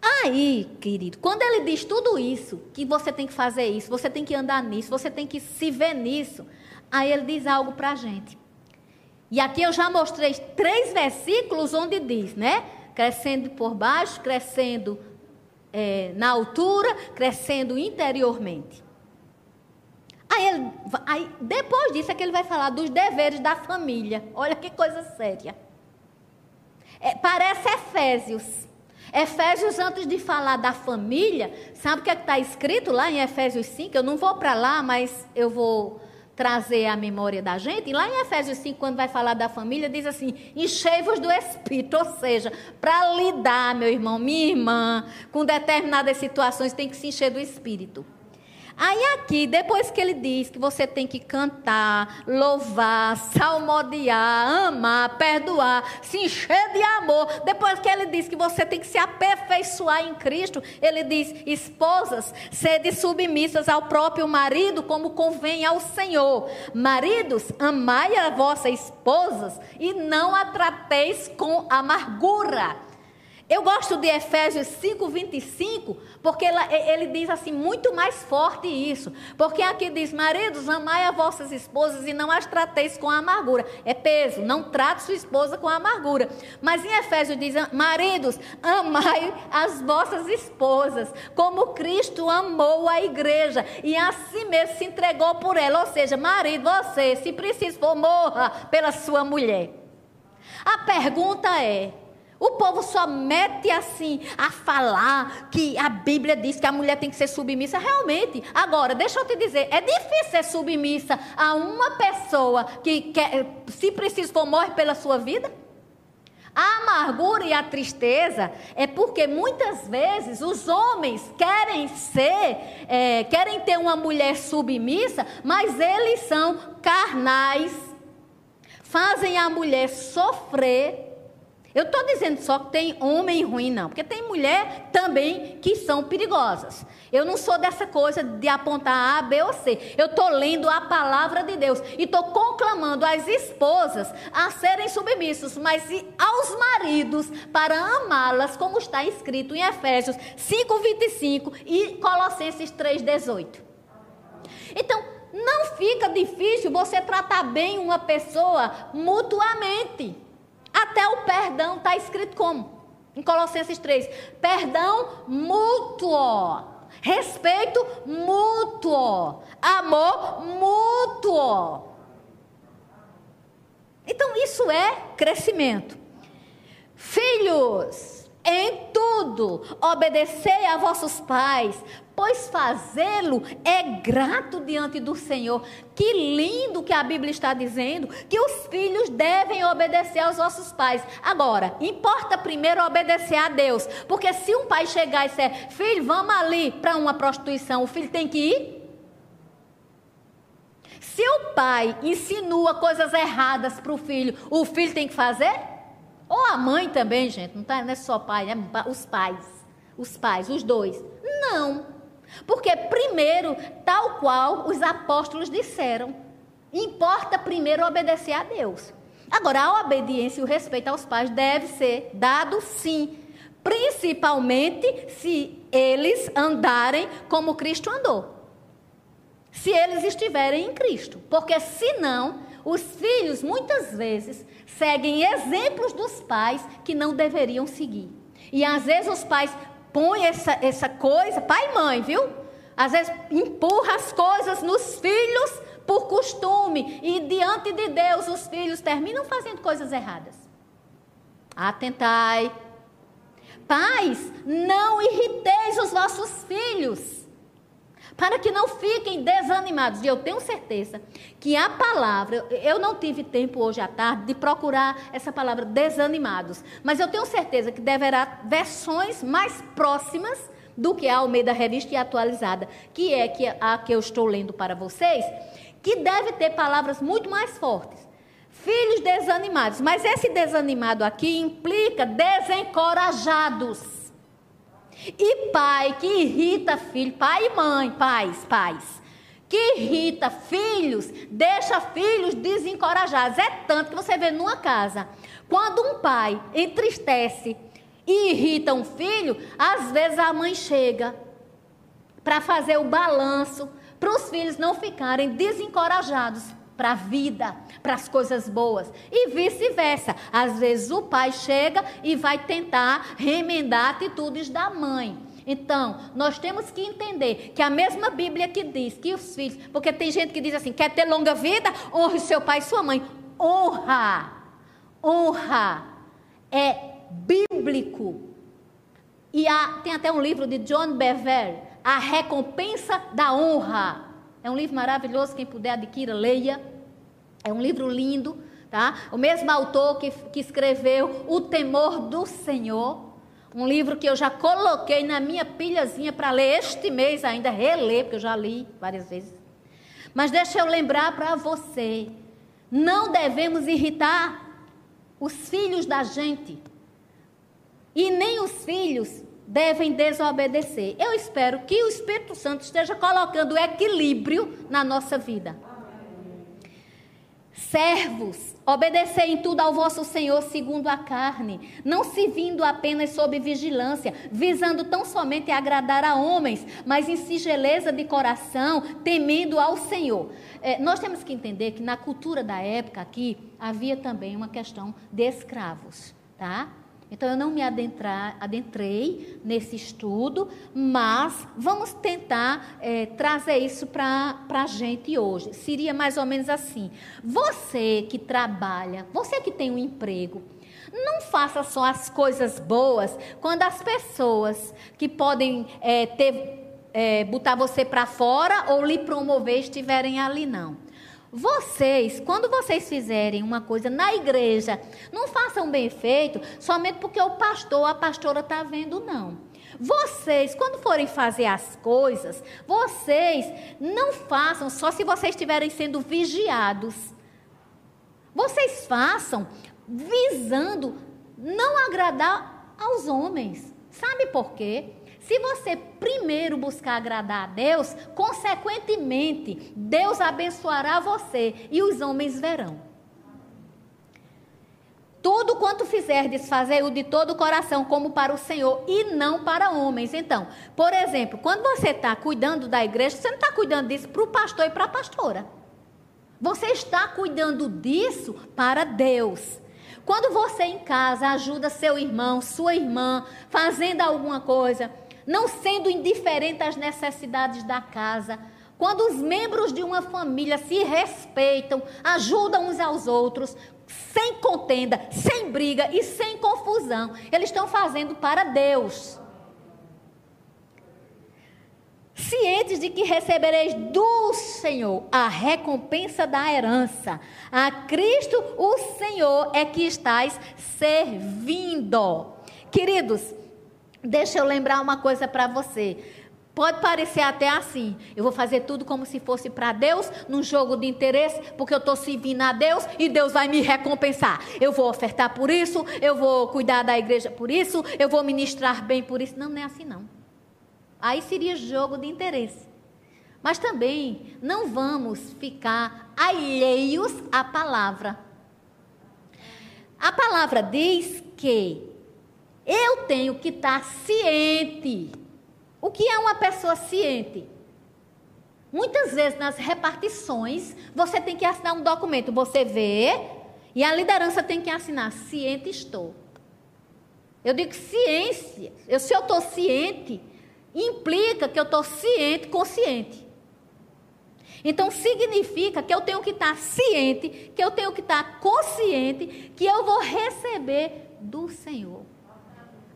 Aí, querido, quando ele diz tudo isso, que você tem que fazer isso, você tem que andar nisso, você tem que se ver nisso, aí ele diz algo para a gente. E aqui eu já mostrei três versículos onde diz, né? Crescendo por baixo, crescendo é, na altura, crescendo interiormente. Aí, ele, aí, depois disso é que ele vai falar dos deveres da família. Olha que coisa séria. É, parece Efésios. Efésios, antes de falar da família, sabe o que é está escrito lá em Efésios 5? Eu não vou para lá, mas eu vou trazer a memória da gente. E lá em Efésios 5, quando vai falar da família, diz assim: enchei-vos do Espírito. Ou seja, para lidar, meu irmão, minha irmã, com determinadas situações, tem que se encher do Espírito. Aí aqui, depois que ele diz que você tem que cantar, louvar, salmodiar, amar, perdoar, se encher de amor, depois que ele diz que você tem que se aperfeiçoar em Cristo, ele diz: esposas, sede submissas ao próprio marido, como convém ao Senhor. Maridos, amai a vossas esposas e não a trateis com amargura. Eu gosto de Efésios 5, 25, porque ele diz assim, muito mais forte isso. Porque aqui diz: Maridos, amai as vossas esposas e não as trateis com amargura. É peso, não trate sua esposa com amargura. Mas em Efésios diz: Maridos, amai as vossas esposas, como Cristo amou a igreja e assim mesmo se entregou por ela. Ou seja, marido, você, se preciso for, morra pela sua mulher. A pergunta é: o povo só mete assim a falar que a Bíblia diz que a mulher tem que ser submissa. Realmente. Agora, deixa eu te dizer, é difícil ser submissa a uma pessoa que, quer, se preciso for, morre pela sua vida? A amargura e a tristeza é porque muitas vezes os homens querem ser, é, querem ter uma mulher submissa, mas eles são carnais, fazem a mulher sofrer eu estou dizendo só que tem homem ruim, não, porque tem mulher também que são perigosas. Eu não sou dessa coisa de apontar A, B ou C. Eu estou lendo a palavra de Deus e estou conclamando as esposas a serem submissos, mas aos maridos para amá-las, como está escrito em Efésios 5:25 e Colossenses 3:18. Então, não fica difícil você tratar bem uma pessoa mutuamente. Até o perdão está escrito como? Em Colossenses 3: perdão mútuo, respeito mútuo, amor mútuo. Então, isso é crescimento. Filhos, em tudo, obedecei a vossos pais, pois fazê-lo é grato diante do Senhor. Que lindo que a Bíblia está dizendo que os filhos devem obedecer aos nossos pais. Agora, importa primeiro obedecer a Deus, porque se um pai chegar e disser, filho, vamos ali para uma prostituição, o filho tem que ir? Se o pai insinua coisas erradas para o filho, o filho tem que fazer? Ou a mãe também, gente, não, tá, não é só pai, é os pais. Os pais, os dois. Não. Porque primeiro, tal qual os apóstolos disseram, importa primeiro obedecer a Deus. Agora, a obediência e o respeito aos pais deve ser dado sim, principalmente se eles andarem como Cristo andou. Se eles estiverem em Cristo, porque senão os filhos muitas vezes seguem exemplos dos pais que não deveriam seguir. E às vezes os pais põem essa, essa coisa, pai e mãe, viu? Às vezes empurra as coisas nos filhos por costume. E diante de Deus os filhos terminam fazendo coisas erradas. Atentai. Pais, não irriteis os vossos filhos para que não fiquem desanimados. E eu tenho certeza que a palavra, eu não tive tempo hoje à tarde de procurar essa palavra desanimados, mas eu tenho certeza que deverá versões mais próximas do que a Almeida Revista e Atualizada, que é a que eu estou lendo para vocês, que deve ter palavras muito mais fortes. Filhos desanimados, mas esse desanimado aqui implica desencorajados. E pai que irrita filho, pai e mãe, pais, pais, que irrita filhos, deixa filhos desencorajados. É tanto que você vê numa casa, quando um pai entristece e irrita um filho, às vezes a mãe chega para fazer o balanço, para os filhos não ficarem desencorajados para a vida, para as coisas boas. E vice-versa. Às vezes o pai chega e vai tentar remendar atitudes da mãe. Então, nós temos que entender que a mesma Bíblia que diz que os filhos, porque tem gente que diz assim: quer ter longa vida? Honre seu pai e sua mãe. Honra, honra é bíblico. E há, tem até um livro de John Bever, A Recompensa da Honra. É um livro maravilhoso, quem puder adquira, leia. É um livro lindo, tá? O mesmo autor que, que escreveu O Temor do Senhor. Um livro que eu já coloquei na minha pilhazinha para ler este mês ainda, reler, porque eu já li várias vezes. Mas deixa eu lembrar para você: não devemos irritar os filhos da gente. E nem os filhos devem desobedecer. Eu espero que o Espírito Santo esteja colocando equilíbrio na nossa vida. Servos, obedecei em tudo ao vosso Senhor segundo a carne, não se vindo apenas sob vigilância, visando tão somente agradar a homens, mas em singeleza de coração, temendo ao Senhor. É, nós temos que entender que na cultura da época aqui havia também uma questão de escravos, tá? Então, eu não me adentrar, adentrei nesse estudo, mas vamos tentar é, trazer isso para a gente hoje. Seria mais ou menos assim: você que trabalha, você que tem um emprego, não faça só as coisas boas quando as pessoas que podem é, ter, é, botar você para fora ou lhe promover estiverem ali, não. Vocês, quando vocês fizerem uma coisa na igreja, não façam bem feito somente porque o pastor a pastora está vendo, não. Vocês, quando forem fazer as coisas, vocês não façam só se vocês estiverem sendo vigiados. Vocês façam visando não agradar aos homens. Sabe por quê? Se você primeiro buscar agradar a Deus, consequentemente, Deus abençoará você e os homens verão. Tudo quanto fizerdes, fazei-o de todo o coração, como para o Senhor, e não para homens. Então, por exemplo, quando você está cuidando da igreja, você não está cuidando disso para o pastor e para a pastora. Você está cuidando disso para Deus. Quando você em casa ajuda seu irmão, sua irmã, fazendo alguma coisa, não sendo indiferente às necessidades da casa. Quando os membros de uma família se respeitam, ajudam uns aos outros, sem contenda, sem briga e sem confusão, eles estão fazendo para Deus. Cientes de que recebereis do Senhor a recompensa da herança, a Cristo o Senhor é que estáis servindo. Queridos, Deixa eu lembrar uma coisa para você. Pode parecer até assim. Eu vou fazer tudo como se fosse para Deus, num jogo de interesse, porque eu estou servindo a Deus e Deus vai me recompensar. Eu vou ofertar por isso, eu vou cuidar da igreja por isso, eu vou ministrar bem por isso. Não, não é assim não. Aí seria jogo de interesse. Mas também não vamos ficar alheios à palavra. A palavra diz que eu tenho que estar ciente. O que é uma pessoa ciente? Muitas vezes nas repartições, você tem que assinar um documento. Você vê e a liderança tem que assinar. Ciente estou. Eu digo ciência. Eu, se eu estou ciente, implica que eu estou ciente, consciente. Então significa que eu tenho que estar ciente, que eu tenho que estar consciente que eu vou receber do Senhor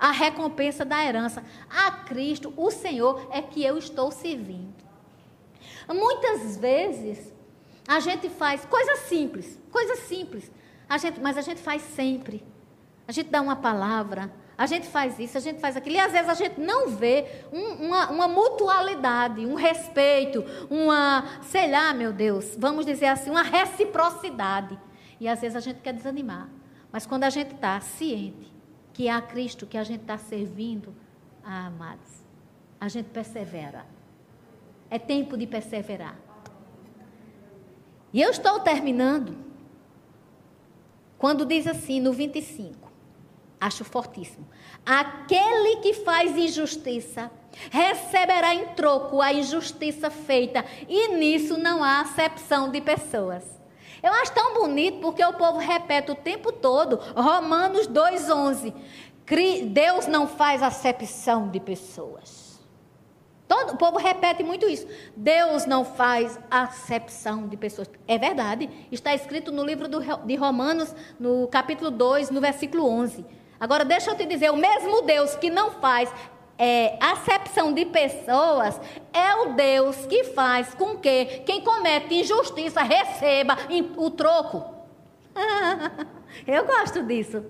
a recompensa da herança. A Cristo, o Senhor, é que eu estou servindo. Muitas vezes a gente faz coisas simples, coisas simples, a gente, mas a gente faz sempre. A gente dá uma palavra, a gente faz isso, a gente faz aquilo. E às vezes a gente não vê um, uma, uma, mutualidade, um respeito, uma, sei lá, meu Deus, vamos dizer assim, uma reciprocidade. E às vezes a gente quer desanimar. Mas quando a gente está ciente que é a Cristo que a gente está servindo, ah, amados, a gente persevera. É tempo de perseverar. E eu estou terminando quando diz assim, no 25. Acho fortíssimo. Aquele que faz injustiça receberá em troco a injustiça feita, e nisso não há acepção de pessoas. Eu acho tão bonito porque o povo repete o tempo todo, Romanos 2,11. Deus não faz acepção de pessoas. Todo, o povo repete muito isso. Deus não faz acepção de pessoas. É verdade. Está escrito no livro do, de Romanos, no capítulo 2, no versículo 11. Agora, deixa eu te dizer: o mesmo Deus que não faz é, acepção de pessoas é o Deus que faz com que quem comete injustiça receba o troco. eu gosto disso.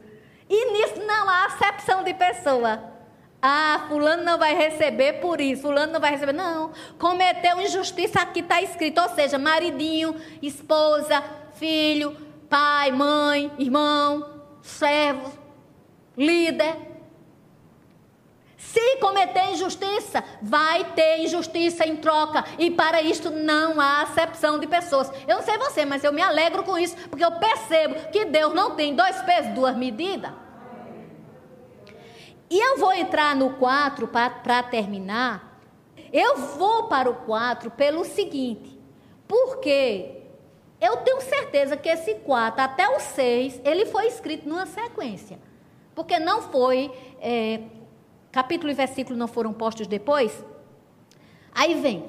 E nisso não há acepção de pessoa. Ah, fulano não vai receber por isso, fulano não vai receber. Não, cometeu injustiça, aqui está escrito. Ou seja, maridinho, esposa, filho, pai, mãe, irmão, servo, líder. Se cometer injustiça, vai ter injustiça em troca. E para isto não há acepção de pessoas. Eu não sei você, mas eu me alegro com isso, porque eu percebo que Deus não tem dois pesos, duas medidas. E eu vou entrar no 4 para terminar. Eu vou para o 4 pelo seguinte, porque eu tenho certeza que esse 4 até o 6, ele foi escrito numa sequência. Porque não foi é, capítulo e versículo não foram postos depois? Aí vem,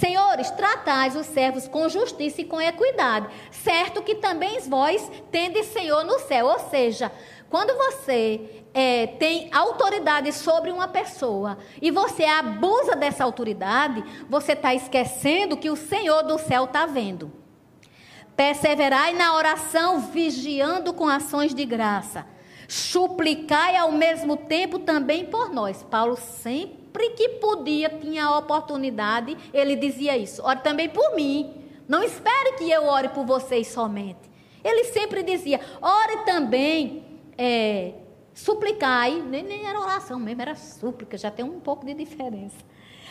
Senhores, tratais os servos com justiça e com equidade, certo que também vós tendes Senhor no céu. Ou seja, quando você é, tem autoridade sobre uma pessoa e você abusa dessa autoridade, você está esquecendo que o Senhor do céu está vendo. Perseverai na oração, vigiando com ações de graça suplicai ao mesmo tempo também por nós. Paulo sempre que podia, tinha a oportunidade, ele dizia isso. Ore também por mim. Não espere que eu ore por vocês somente. Ele sempre dizia, ore também, é, suplicai, nem, nem era oração mesmo, era súplica, já tem um pouco de diferença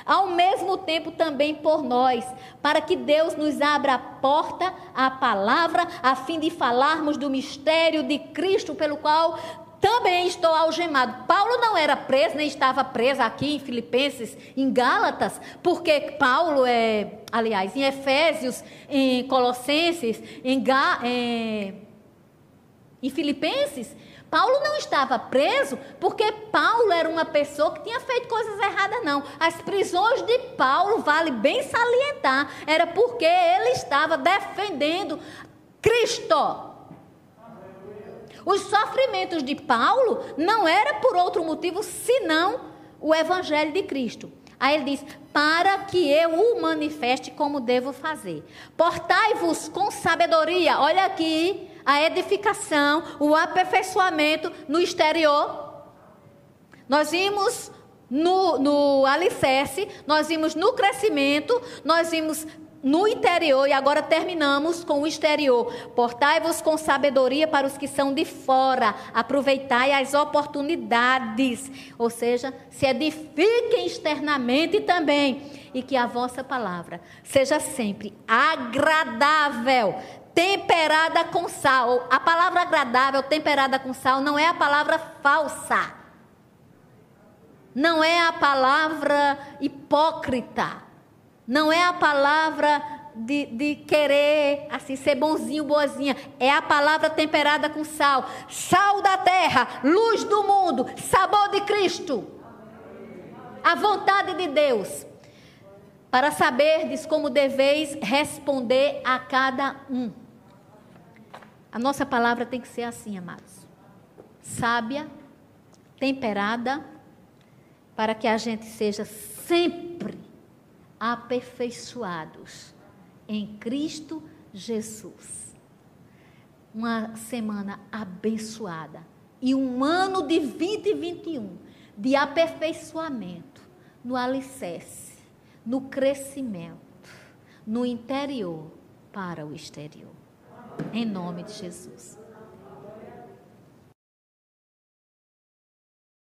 ao mesmo tempo também por nós, para que Deus nos abra a porta à palavra, a fim de falarmos do mistério de Cristo, pelo qual também estou algemado. Paulo não era preso, nem estava preso aqui em Filipenses, em Gálatas, porque Paulo é, aliás, em Efésios, em Colossenses, em, em, em Filipenses, Paulo não estava preso porque Paulo era uma pessoa que tinha feito coisas erradas, não. As prisões de Paulo, vale bem salientar, era porque ele estava defendendo Cristo. Os sofrimentos de Paulo não era por outro motivo senão o evangelho de Cristo. Aí ele diz: para que eu o manifeste como devo fazer. Portai-vos com sabedoria. Olha aqui, a edificação, o aperfeiçoamento no exterior. Nós vimos no, no alicerce, nós vimos no crescimento, nós vimos no interior e agora terminamos com o exterior. Portai-vos com sabedoria para os que são de fora, aproveitai as oportunidades, ou seja, se edifiquem externamente também, e que a vossa palavra seja sempre agradável, temperada com sal. A palavra agradável, temperada com sal, não é a palavra falsa. Não é a palavra hipócrita. Não é a palavra de, de, querer assim ser bonzinho, boazinha. É a palavra temperada com sal. Sal da terra, luz do mundo, sabor de Cristo. A vontade de Deus. Para saberdes como deveis responder a cada um. A nossa palavra tem que ser assim, amados. Sábia, temperada, para que a gente seja sempre aperfeiçoados em Cristo Jesus. Uma semana abençoada e um ano de 2021 de aperfeiçoamento no alicerce, no crescimento, no interior para o exterior. Em nome de Jesus.